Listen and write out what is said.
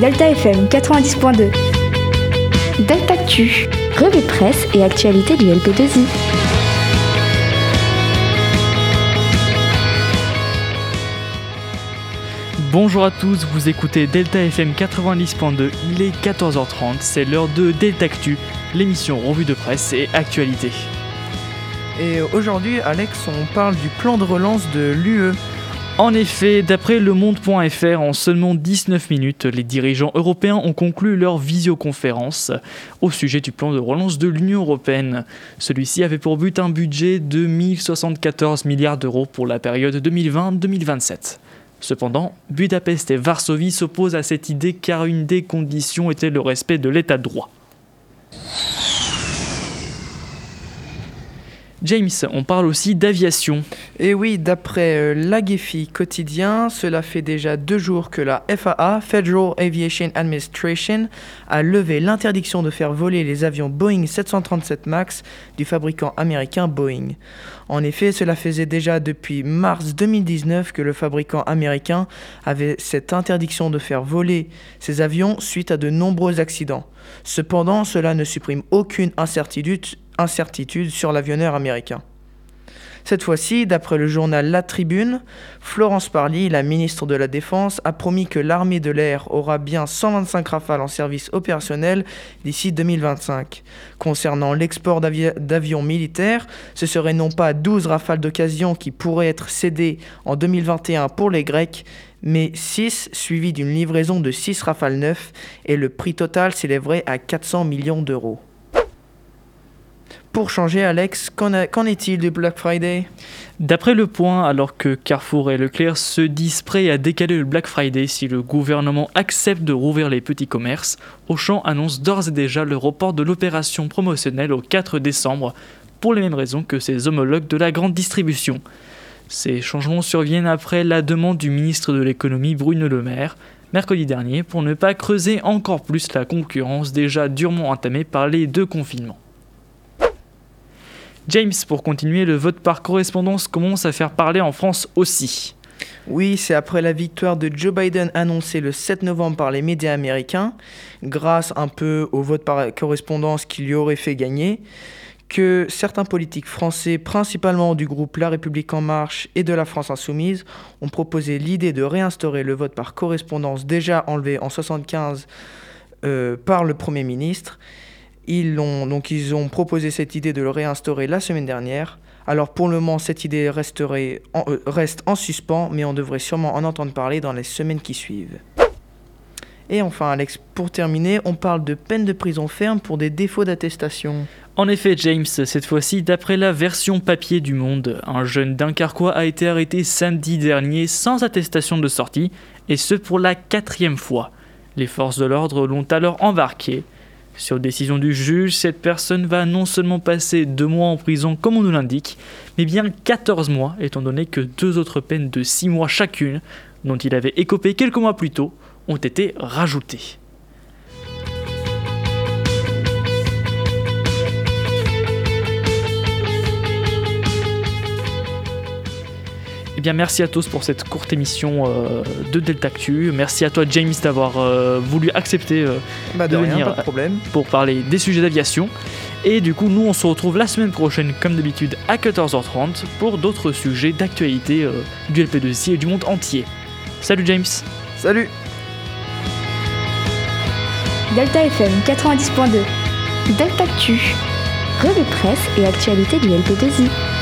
Delta FM 90.2. Delta Actu, revue de presse et actualité du LP2I. Bonjour à tous, vous écoutez Delta FM 90.2, il est 14h30, c'est l'heure de Delta Actu, l'émission revue de presse et actualité. Et aujourd'hui, Alex, on parle du plan de relance de l'UE. En effet, d'après le monde.fr, en seulement 19 minutes, les dirigeants européens ont conclu leur visioconférence au sujet du plan de relance de l'Union européenne. Celui-ci avait pour but un budget de 1074 milliards d'euros pour la période 2020-2027. Cependant, Budapest et Varsovie s'opposent à cette idée car une des conditions était le respect de l'état de droit. James, on parle aussi d'aviation. Et oui, d'après euh, l'Agefi quotidien, cela fait déjà deux jours que la FAA, Federal Aviation Administration, a levé l'interdiction de faire voler les avions Boeing 737 MAX du fabricant américain Boeing. En effet, cela faisait déjà depuis mars 2019 que le fabricant américain avait cette interdiction de faire voler ses avions suite à de nombreux accidents. Cependant, cela ne supprime aucune incertitude incertitude sur l'avionneur américain. Cette fois-ci, d'après le journal La Tribune, Florence Parly, la ministre de la Défense, a promis que l'armée de l'air aura bien 125 rafales en service opérationnel d'ici 2025. Concernant l'export d'avions militaires, ce serait non pas 12 rafales d'occasion qui pourraient être cédées en 2021 pour les Grecs, mais 6 suivis d'une livraison de 6 rafales neufs et le prix total s'élèverait à 400 millions d'euros. Pour changer, Alex, qu'en est-il du Black Friday? D'après le point, alors que Carrefour et Leclerc se disent prêts à décaler le Black Friday si le gouvernement accepte de rouvrir les petits commerces, Auchan annonce d'ores et déjà le report de l'opération promotionnelle au 4 décembre, pour les mêmes raisons que ses homologues de la grande distribution. Ces changements surviennent après la demande du ministre de l'économie Bruno Le Maire, mercredi dernier, pour ne pas creuser encore plus la concurrence déjà durement entamée par les deux confinements. James, pour continuer, le vote par correspondance commence à faire parler en France aussi. Oui, c'est après la victoire de Joe Biden annoncée le 7 novembre par les médias américains, grâce un peu au vote par correspondance qui lui aurait fait gagner, que certains politiques français, principalement du groupe La République en marche et de la France insoumise, ont proposé l'idée de réinstaurer le vote par correspondance déjà enlevé en 1975 euh, par le Premier ministre ils ont, donc ils ont proposé cette idée de le réinstaurer la semaine dernière. Alors pour le moment, cette idée resterait euh, reste en suspens, mais on devrait sûrement en entendre parler dans les semaines qui suivent. Et enfin, Alex, pour terminer, on parle de peine de prison ferme pour des défauts d'attestation. En effet, James, cette fois-ci, d'après la version papier du Monde, un jeune Dunkerquois a été arrêté samedi dernier sans attestation de sortie, et ce pour la quatrième fois. Les forces de l'ordre l'ont alors embarqué. Sur décision du juge, cette personne va non seulement passer deux mois en prison comme on nous l'indique, mais bien 14 mois, étant donné que deux autres peines de 6 mois chacune, dont il avait écopé quelques mois plus tôt, ont été rajoutées. Merci à tous pour cette courte émission euh, de Delta Actu. Merci à toi, James, d'avoir euh, voulu accepter euh, bah, de, venir pour parler des sujets d'aviation. Et du coup, nous, on se retrouve la semaine prochaine, comme d'habitude, à 14h30 pour d'autres sujets d'actualité du LP2C et du monde entier. Salut, James. Salut. Delta FM 90.2. Delta Actu. Revue de presse et actualité du LP2I.